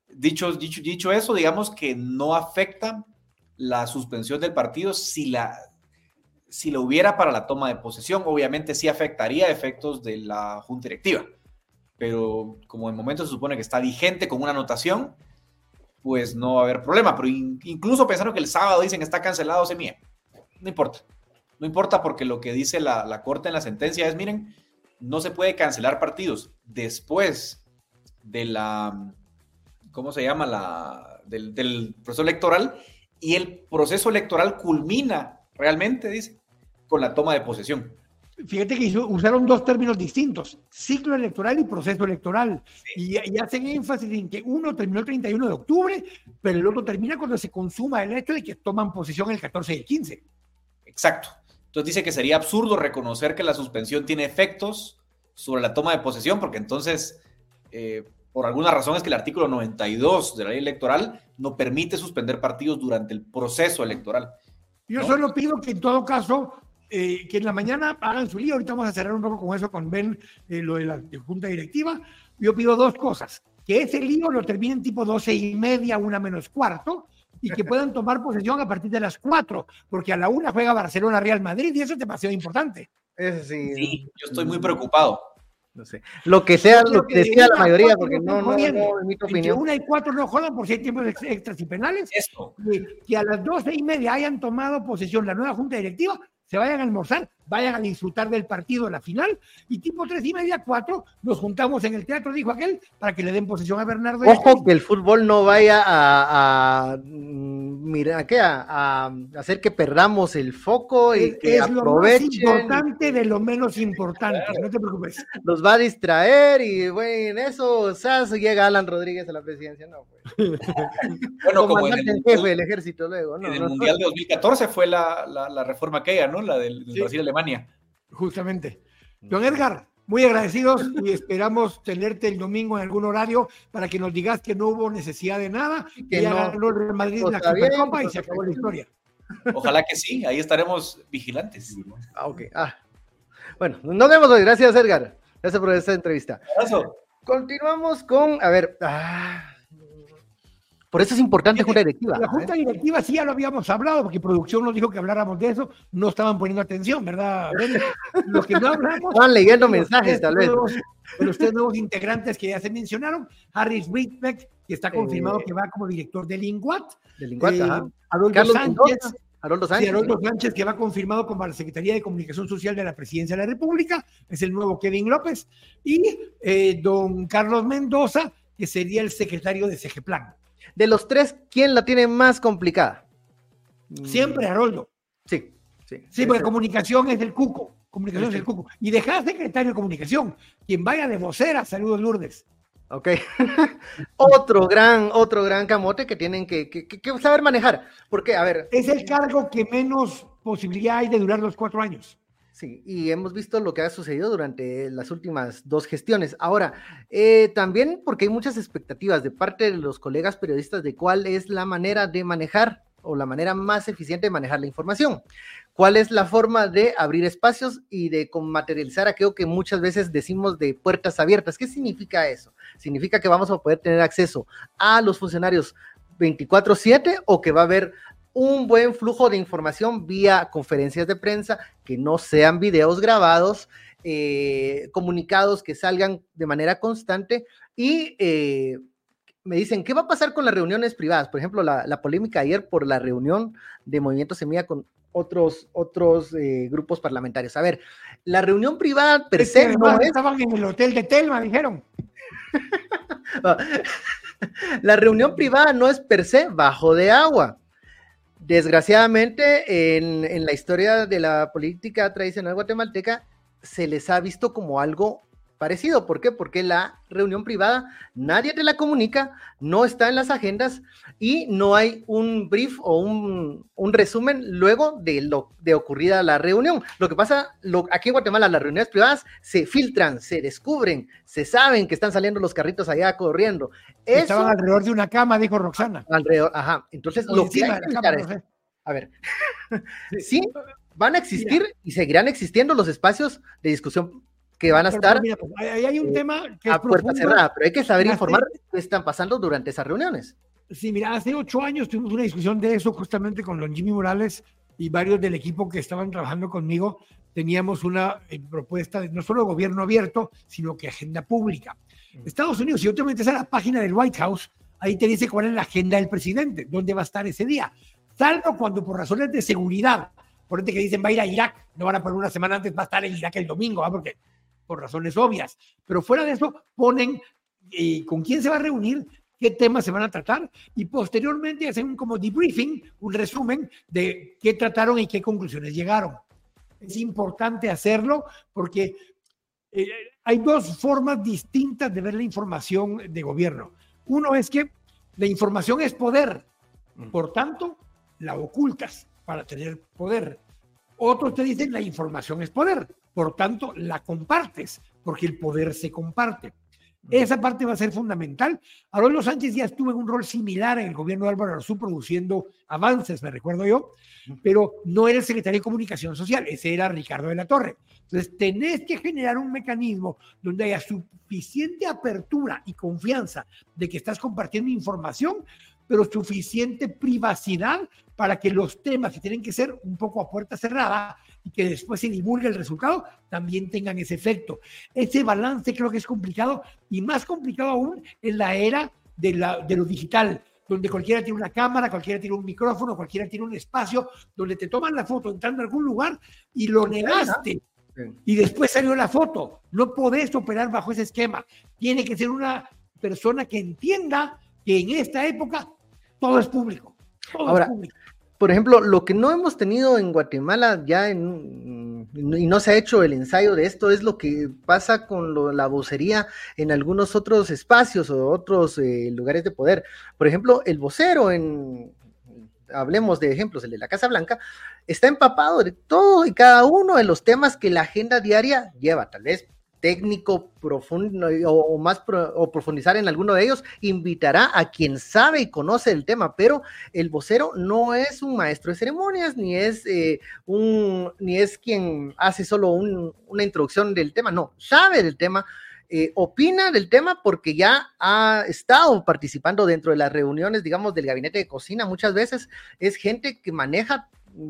dicho, dicho, dicho eso, digamos que no afecta la suspensión del partido si la, si lo hubiera para la toma de posesión. Obviamente sí afectaría efectos de la junta directiva, pero como en momento se supone que está vigente con una anotación, pues no va a haber problema. Pero incluso pensaron que el sábado dicen que está cancelado Semilla. No importa. No importa porque lo que dice la, Corte en la sentencia es, miren, no se puede cancelar partidos después de la, ¿cómo se llama? La, del proceso electoral y el proceso electoral culmina realmente, dice, con la toma de posesión. Fíjate que usaron dos términos distintos, ciclo electoral y proceso electoral. Y, hacen énfasis en que uno terminó el 31 de octubre, pero el otro termina cuando se consuma el hecho de que toman posesión el 14 y el 15. Exacto. Entonces dice que sería absurdo reconocer que la suspensión tiene efectos sobre la toma de posesión, porque entonces, eh, por alguna razón es que el artículo 92 de la ley electoral no permite suspender partidos durante el proceso electoral. Yo solo pido que en todo caso, eh, que en la mañana hagan su lío. Ahorita vamos a cerrar un poco con eso, con Ben, eh, lo de la junta directiva. Yo pido dos cosas. Que ese lío lo terminen tipo doce y media, una menos cuarto, y que puedan tomar posesión a partir de las cuatro, porque a la una juega Barcelona Real Madrid y eso es demasiado importante. sí, yo estoy muy preocupado no sé. Lo que sea, lo que decía la mayoría, porque no, no, no, mi opinión. Que una y cuatro no jodan por si hay tiempos extras y penales. Que, a las doce y media hayan tomado posesión la nueva junta directiva, se vayan a almorzar, vayan a disfrutar del partido de la final y tipo tres y media, cuatro, nos juntamos en el teatro, dijo aquel, para que le den posesión a Bernardo. Ojo que el fútbol no vaya a mira, ¿qué? A, hacer que perdamos el foco y que es lo más importante de lo menos importante, no te preocupes. Nos va a distraer y, en eso. Llega Alan Rodríguez a la presidencia, no, pues. bueno, como en el, jefe del ejército luego, ¿no? En el Mundial de 2014 fue la, la, la reforma aquella, ¿no? La del, Justamente. Don Edgar, Muy agradecidos y esperamos tenerte el domingo en algún horario para que nos digas que no hubo necesidad de nada, que, ya ganó el Real Madrid la Supercopa y se acabó la historia. Ojalá que sí, ahí estaremos vigilantes. Ah, ok. Ah. Bueno, nos vemos hoy. Gracias, Edgar. Gracias por esta entrevista. Continuamos con, a ver, ah, por eso es importante junta directiva. La junta directiva sí ya lo habíamos hablado, porque producción nos dijo que habláramos de eso, no estaban poniendo atención, ¿verdad? Los que no hablamos. Estaban leyendo mensajes, tal vez. Pero ustedes nuevos integrantes que ya se mencionaron, Harris Whitbeck, que está confirmado eh, que va como director del INGUAT. Del INGUAT, eh, Sánchez. Haroldo Sánchez. Sánchez, que va confirmado como la Secretaría de Comunicación Social de la Presidencia de la República, es el nuevo Kevin López, y eh, don Carlos Mendoza, que sería el secretario de CGPLAN. De los tres, ¿quién la tiene más complicada? Siempre Haroldo. Sí, sí. Sí, porque comunicación es del cuco. Comunicación es del cuco. Y deja secretario de comunicación. Quien vaya de vocera, saludos Lourdes. Ok. otro gran, otro gran camote que tienen que, que, saber manejar. Porque, a ver. Es el cargo que menos posibilidad hay de durar los cuatro años. Y hemos visto lo que ha sucedido durante las últimas dos gestiones. Ahora, eh, también porque hay muchas expectativas de parte de los colegas periodistas de cuál es la manera de manejar o la manera más eficiente de manejar la información. ¿Cuál es la forma de abrir espacios y de materializar aquello que muchas veces decimos de puertas abiertas? ¿Qué significa eso? ¿Significa que vamos a poder tener acceso a los funcionarios 24/7 o que va a haber un buen flujo de información vía conferencias de prensa, que no sean videos grabados, eh, comunicados que salgan de manera constante y eh, me dicen, ¿qué va a pasar con las reuniones privadas? Por ejemplo, la, polémica ayer por la reunión de Movimiento Semilla con otros, otros eh, grupos parlamentarios. A ver, la reunión privada per se no Estaban en el hotel de Telma, dijeron. la reunión privada no es per se bajo de agua. Desgraciadamente, en, la historia de la política tradicional guatemalteca, se les ha visto como algo parecido. ¿Por qué? Porque la reunión privada nadie te la comunica, no está en las agendas y no hay un brief o un, resumen luego de lo de ocurrida la reunión. Lo que pasa, lo, aquí en Guatemala las reuniones privadas se filtran, se descubren, se saben que están saliendo los carritos allá corriendo. Estaban alrededor de una cama, dijo Roxana. Alrededor, ajá. Entonces, lo que hay que a ver, sí, van a existir y seguirán existiendo los espacios de discusión que van a estar pues, hay un eh, tema que a puerta cerrada, pero hay que saber informar qué están pasando durante esas reuniones. Sí, mira, hace ocho años tuvimos una discusión de eso justamente con don Jimmy Morales y varios del equipo que estaban trabajando conmigo. Teníamos una eh, propuesta de no solo gobierno abierto, sino que agenda pública. Mm. Estados Unidos, si yo te metes a la página del White House, ahí te dice cuál es la agenda del presidente, dónde va a estar ese día. Salvo cuando por razones de seguridad, por ejemplo, que dicen va a ir a Irak, no van a poner una semana antes, va a estar en Irak el domingo, ¿ah? porque por razones obvias. Pero fuera de eso, ponen eh, con quién se va a reunir, qué temas se van a tratar y posteriormente hacen un como debriefing, un resumen de qué trataron y qué conclusiones llegaron. Es importante hacerlo porque eh, hay dos formas distintas de ver la información de gobierno. Uno es que la información es poder, mm. por tanto, la ocultas para tener poder. Otros te dicen la información es poder, por tanto la compartes, porque el poder se comparte. Esa parte va a ser fundamental. Aroldo Sánchez ya estuvo en un rol similar en el gobierno de Álvaro Arzú produciendo avances, me recuerdo yo, pero no era el secretario de Comunicación Social, ese era Ricardo de la Torre. Entonces, tenés que generar un mecanismo donde haya suficiente apertura y confianza de que estás compartiendo información, pero suficiente privacidad para que los temas que tienen que ser un poco a puerta cerrada y que después se divulgue el resultado también tengan ese efecto. Ese balance creo que es complicado y más complicado aún en la era de, la, de lo digital, donde cualquiera tiene una cámara, cualquiera tiene un micrófono, cualquiera tiene un espacio, donde te toman la foto entrando a algún lugar y lo negaste. Y después salió la foto. No podés operar bajo ese esquema. Tiene que ser una persona que entienda que en esta época todo es público. Ahora, por ejemplo, lo que no hemos tenido en Guatemala ya en, y no se ha hecho el ensayo de esto es lo que pasa con la vocería en algunos otros espacios o otros eh, lugares de poder. Por ejemplo, el vocero en, hablemos de ejemplos, el de la Casa Blanca, está empapado de todo y cada uno de los temas que la agenda diaria lleva. Tal vez técnico profundo o, más profundizar en alguno de ellos, invitará a quien sabe y conoce el tema, pero el vocero no es un maestro de ceremonias, ni es eh, un, ni es quien hace solo una introducción del tema, no, sabe del tema, eh, opina del tema porque ya ha estado participando dentro de las reuniones, digamos, del gabinete de cocina muchas veces, es gente que maneja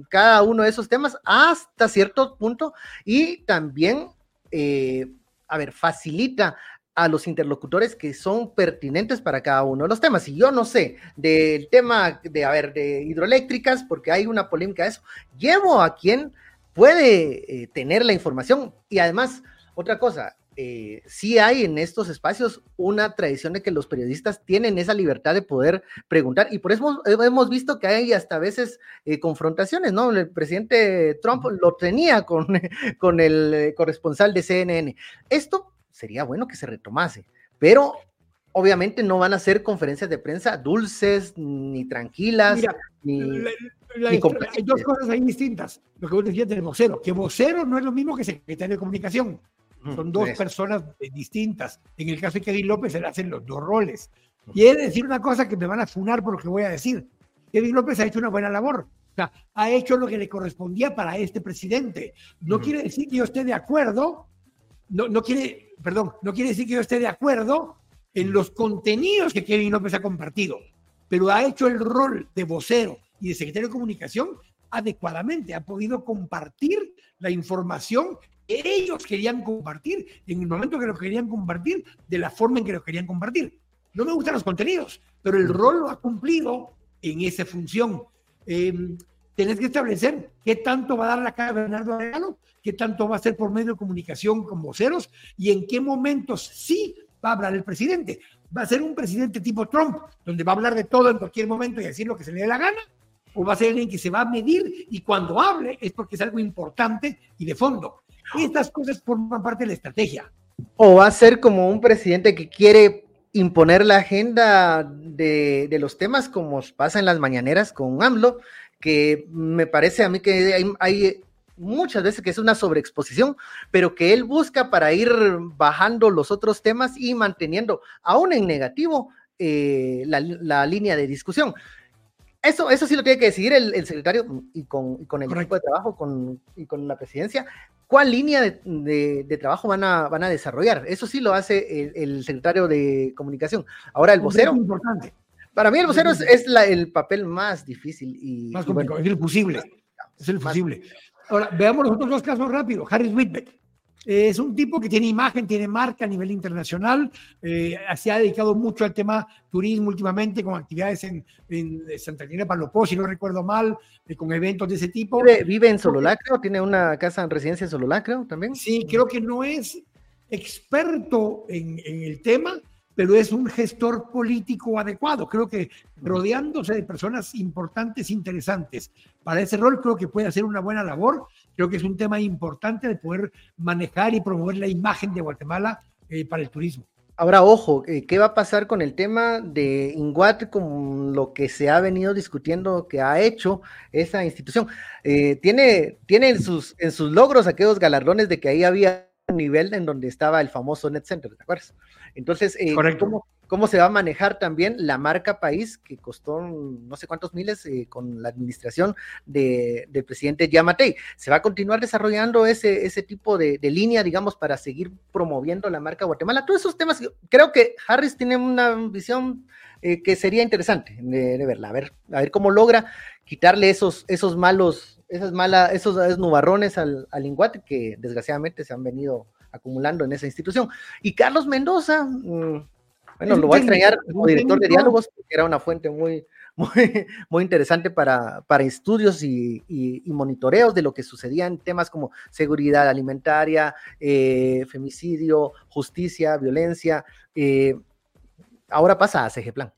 cada uno de esos temas hasta cierto punto y también eh, a ver, facilita a los interlocutores que son pertinentes para cada uno de los temas. Y yo no sé del tema de, a ver, de hidroeléctricas, porque hay una polémica de eso, llevo a quien puede eh, tener la información. Y además, otra cosa, eh, sí hay en estos espacios una tradición de que los periodistas tienen esa libertad de poder preguntar y por eso hemos, visto que hay hasta veces eh, confrontaciones, ¿no? El presidente Trump lo tenía con, con el eh, corresponsal de CNN. Esto sería bueno que se retomase, pero obviamente no van a ser conferencias de prensa dulces ni tranquilas. ni, hay dos cosas ahí distintas. Lo que vos decías del vocero, que vocero no es lo mismo que secretario de comunicación. Son dos personas distintas. En el caso de Kevin López se le hacen los dos roles. Y he de decir una cosa que me van a funar por lo que voy a decir. Kevin López ha hecho una buena labor. O sea, ha hecho lo que le correspondía para este presidente. No quiere decir que yo esté de acuerdo, no, no quiere, perdón, no quiere decir que yo esté de acuerdo en los contenidos que Kevin López ha compartido, pero ha hecho el rol de vocero y de secretario de comunicación adecuadamente, ha podido compartir la información ellos querían compartir en el momento que lo querían compartir, de la forma en que lo querían compartir. No me gustan los contenidos, pero el rol lo ha cumplido en esa función. Eh, tenés que establecer qué tanto va a dar la cara Bernardo Arellano, qué tanto va a ser por medio de comunicación con voceros y en qué momentos sí va a hablar el presidente. ¿Va a ser un presidente tipo Trump, donde va a hablar de todo en cualquier momento y decir lo que se le dé la gana? ¿O va a ser alguien que se va a medir y cuando hable es porque es algo importante y de fondo? Estas cosas forman parte de la estrategia. O va a ser como un presidente que quiere imponer la agenda de, los temas como pasa en las mañaneras con AMLO, que me parece a mí que hay, muchas veces que es una sobreexposición, pero que él busca para ir bajando los otros temas y manteniendo, aún en negativo, eh, la, línea de discusión. Eso, eso sí lo tiene que decidir el, secretario y con, el equipo de trabajo con, y con la presidencia, cuál línea de, trabajo van a, van a desarrollar. Eso sí lo hace el, secretario de comunicación. Ahora el vocero. Es importante. Para mí el vocero es, el papel más difícil y más complicado, es el posible. Es el posible. Ahora, veamos los otros dos casos rápido. Harris Whitbeck. Es un tipo que tiene imagen, tiene marca a nivel internacional, eh, se ha dedicado mucho al tema turismo últimamente con actividades en, en Santa Cruz Palopó, si no recuerdo mal, eh, con eventos de ese tipo. Vive, en Sololacro, tiene una casa en residencia en Sololacro también. Sí, creo que no es experto en, en el tema, pero es un gestor político adecuado. Creo que rodeándose de personas importantes, interesantes para ese rol, creo que puede hacer una buena labor. Creo que es un tema importante de poder manejar y promover la imagen de Guatemala eh, para el turismo. Ahora, ojo, eh, ¿qué va a pasar con el tema de Inguat, con lo que se ha venido discutiendo que ha hecho esa institución? Eh, tiene tiene en, sus, en sus logros aquellos galardones de que ahí había un nivel en donde estaba el famoso Net Center, ¿te acuerdas? Entonces, eh, ¿cómo, se va a manejar también la marca país que costó no sé cuántos miles eh, con la administración de, del presidente Yamatei? ¿Se va a continuar desarrollando ese, ese tipo de, línea, digamos, para seguir promoviendo la marca Guatemala? Todos esos temas, creo que Harris tiene una visión eh, que sería interesante de, verla, a ver, a ver cómo logra quitarle esos, esos malos, esas malas, esos nubarrones al, al Inguate que desgraciadamente se han venido acumulando en esa institución. Y Carlos Mendoza, mm, bueno, lo voy a extrañar como director de diálogos, porque era una fuente muy, muy, muy interesante para, para estudios y, monitoreos de lo que sucedía en temas como seguridad alimentaria, eh, femicidio, justicia, violencia. Eh, ahora pasa a CG Plan.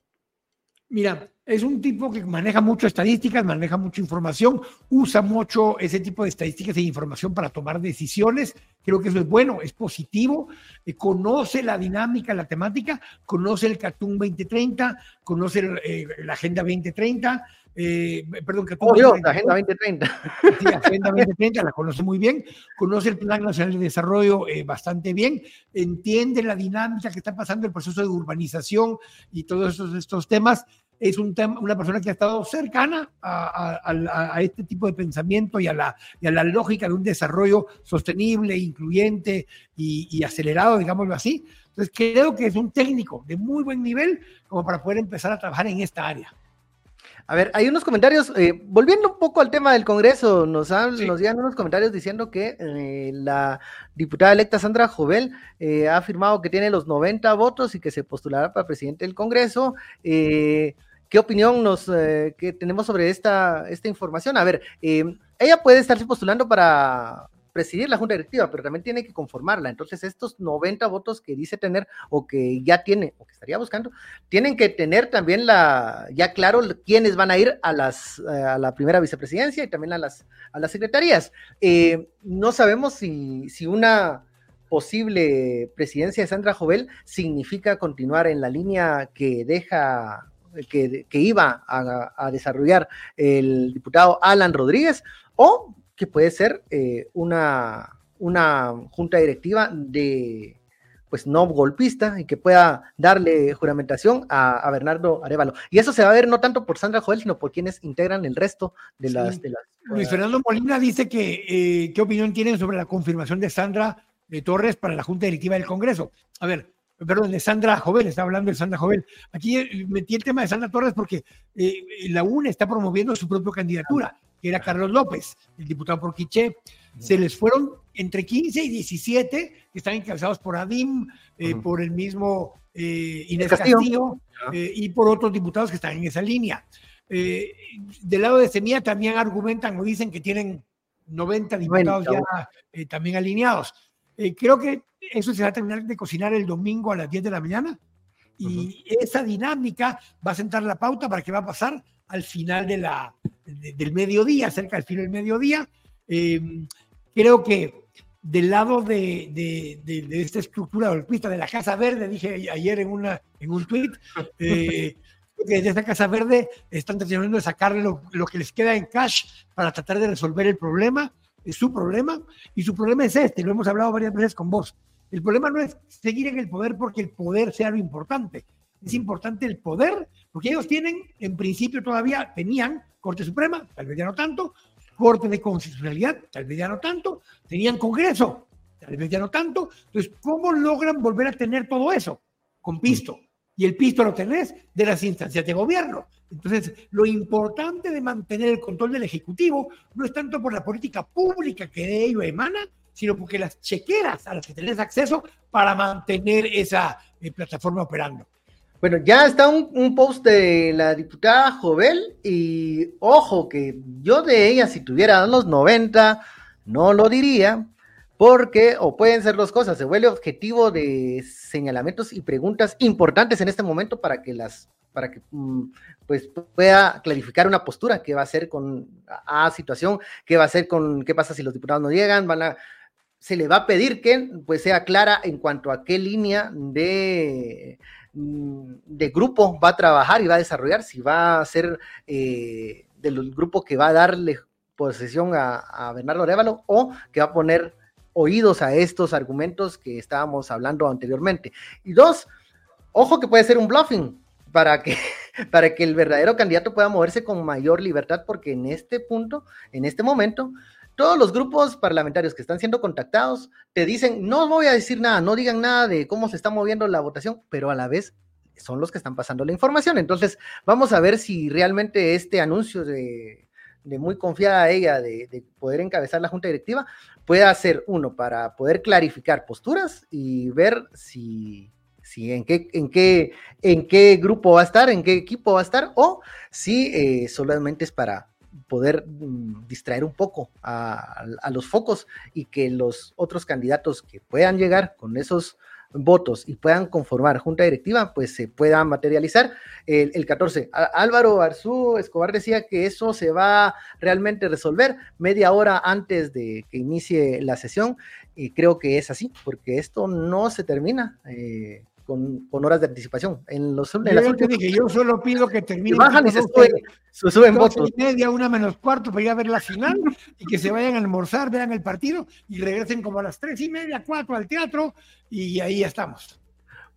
Mira, Es un tipo que maneja mucho estadísticas, maneja mucha información, usa mucho ese tipo de estadísticas e información para tomar decisiones. Creo que eso es bueno, es positivo. Eh, conoce la dinámica, la temática, conoce el Catún 2030, conoce eh, la Agenda 2030, eh, perdón, que oh, Dios, la Agenda 2030. Sí, Agenda 2030 la conoce muy bien, conoce el Plan Nacional de Desarrollo eh, bastante bien, entiende la dinámica que está pasando, el proceso de urbanización y todos estos, estos temas. Es un tema, una persona que ha estado cercana a, a, este tipo de pensamiento y a, la, y a la lógica de un desarrollo sostenible, incluyente y, y acelerado, digámoslo así. Entonces, creo que es un técnico de muy buen nivel como para poder empezar a trabajar en esta área. A ver, hay unos comentarios, eh, volviendo un poco al tema del Congreso, nos, han, nos llegan unos comentarios diciendo que eh, la diputada electa Sandra Jovel eh, ha afirmado que tiene los 90 votos y que se postulará para presidente del Congreso. ¿Qué opinión nos que tenemos sobre esta, esta información? A ver, ella puede estarse postulando para presidir la junta directiva, pero también tiene que conformarla. Entonces, estos 90 votos que dice tener o que ya tiene o que estaría buscando, tienen que tener también la ya claro quiénes van a ir a las eh, a la primera vicepresidencia y también a las a las secretarías. Eh, no sabemos si, si una posible presidencia de Sandra Jovel significa continuar en la línea que deja que, que iba a, a, desarrollar el diputado Alan Rodríguez o que puede ser eh, una, una junta directiva de pues no golpista y que pueda darle juramentación a, Bernardo Arevalo. Y eso se va a ver no tanto por Sandra Joel, sino por quienes integran el resto de las... Luis Fernando Molina dice que eh, qué opinión tienen sobre la confirmación de Sandra de Torres para la Junta Directiva del Congreso. A ver, perdón, de Sandra Jovel, está hablando de Sandra Jovel. Aquí eh, metí el tema de Sandra Torres porque la UNE está promoviendo su propia candidatura que era Carlos López, el diputado por Quiché. Se les fueron entre 15 y 17, que están encabezados por Adim, eh, por el mismo eh, Inés Castillo, eh, y por otros diputados que están en esa línea. del lado de Semilla también argumentan o dicen que tienen 90 diputados ya también alineados. Creo que eso se va a terminar de cocinar el domingo a las 10 de la mañana. Y esa dinámica va a sentar la pauta para qué va a pasar al final de la, del mediodía, cerca del final del mediodía. Eh, creo que del lado de, de, esta estructura golpista de la Casa Verde, dije ayer en, una, en un tweet, eh, que desde esta Casa Verde están tratando de sacarle lo, lo, que les queda en cash para tratar de resolver el problema, es su problema, y su problema es este, lo hemos hablado varias veces con vos. El problema no es seguir en el poder porque el poder sea lo importante, es importante el poder, porque ellos tienen, en principio todavía tenían Corte Suprema, tal vez ya no tanto, Corte de Constitucionalidad, tal vez ya no tanto, tenían Congreso, tal vez ya no tanto. Entonces, ¿cómo logran volver a tener todo eso? Con pisto. Y el pisto lo tenés de las instancias de gobierno. Entonces, lo importante de mantener el control del Ejecutivo no es tanto por la política pública que de ello emana, sino porque las chequeras a las que tenés acceso para mantener esa eh, plataforma operando. Bueno, ya está un, post de la diputada Jovel y ojo que yo de ella si tuviera los 90 no lo diría porque o pueden ser dos cosas, se vuelve objetivo de señalamientos y preguntas importantes en este momento para que las para que mm, pues pueda clarificar una postura, qué va a hacer con a, situación, qué va a hacer con qué pasa si los diputados no llegan, van a se le va a pedir que pues sea clara en cuanto a qué línea de Mm, de grupo va a trabajar y va a desarrollar, si va a ser eh, del grupo que va a darle posesión a, Bernardo Arevalo o que va a poner oídos a estos argumentos que estábamos hablando anteriormente. Y dos, ojo que puede ser un bluffing para que, para que el verdadero candidato pueda moverse con mayor libertad, porque en este punto, en este momento, todos los grupos parlamentarios que están siendo contactados te dicen, no voy a decir nada, no digan nada de cómo se está moviendo la votación, pero a la vez son los que están pasando la información. Entonces, vamos a ver si realmente este anuncio de, muy confiada ella de, poder encabezar la junta directiva puede ser uno para poder clarificar posturas y ver si, si en qué, en qué, en qué grupo va a estar, en qué equipo va a estar, o si eh, solamente es para poder mm, distraer un poco a, los focos y que los otros candidatos que puedan llegar con esos votos y puedan conformar junta directiva, pues se pueda materializar el, 14. Álvaro Arzú Escobar decía que eso se va realmente resolver media hora antes de que inicie la sesión y creo que es así, porque esto no se termina. Eh, con, horas de anticipación. En los en yo, dije, yo solo pido que termine. Bajan y se, suben votos. Y media, una menos cuarto para ir a ver la final y que se vayan a almorzar, vean el partido y regresen como a las tres y media, cuatro al teatro y ahí estamos.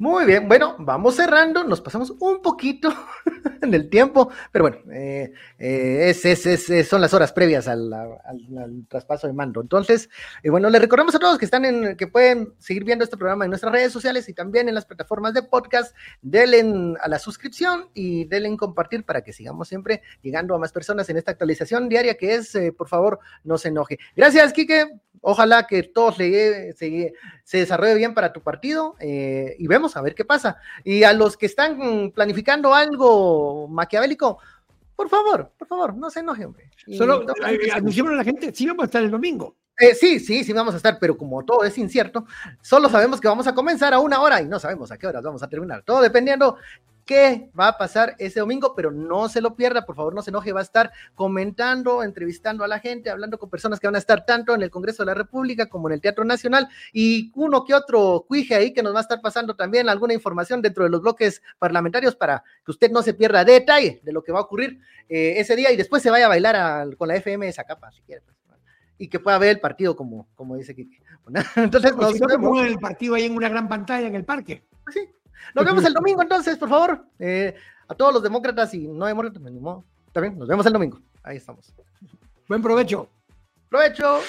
Muy bien, bueno, vamos cerrando, nos pasamos un poquito en el tiempo, pero bueno, eh, eh, es, es, son las horas previas al, traspaso de mando. Entonces, eh, bueno, les recordamos a todos que están en, que pueden seguir viendo este programa en nuestras redes sociales y también en las plataformas de podcast. Denle a la suscripción y denle en compartir para que sigamos siempre llegando a más personas en esta actualización diaria que es, por favor, no se enoje. Gracias, Quique. Ojalá que todo se, se, desarrolle bien para tu partido y vemos a ver qué pasa. Y a los que están planificando algo maquiavélico, por favor, por favor, no se enojen, hombre. Solo eh, a la gente, sí vamos a estar el domingo. Eh, sí, sí, sí vamos a estar, pero como todo es incierto, solo sabemos que vamos a comenzar a una hora y no sabemos a qué horas vamos a terminar. Todo dependiendo qué va a pasar ese domingo, pero no se lo pierda, por favor, no se enoje, va a estar comentando, entrevistando a la gente, hablando con personas que van a estar tanto en el Congreso de la República como en el Teatro Nacional y uno que otro cuije ahí que nos va a estar pasando también alguna información dentro de los bloques parlamentarios para que usted no se pierda detalle de lo que va a ocurrir eh, ese día y después se vaya a bailar con la FM esa capa, si quiere. Pues, y que pueda ver el partido como, como dice Kiki. Entonces, nos si no, el partido ahí en una gran pantalla en el parque. Pues sí, nos vemos el domingo entonces, por favor. Eh, a todos los demócratas y no demócratas, pues, me animó. También nos vemos el domingo. Ahí estamos. Buen provecho. Provecho.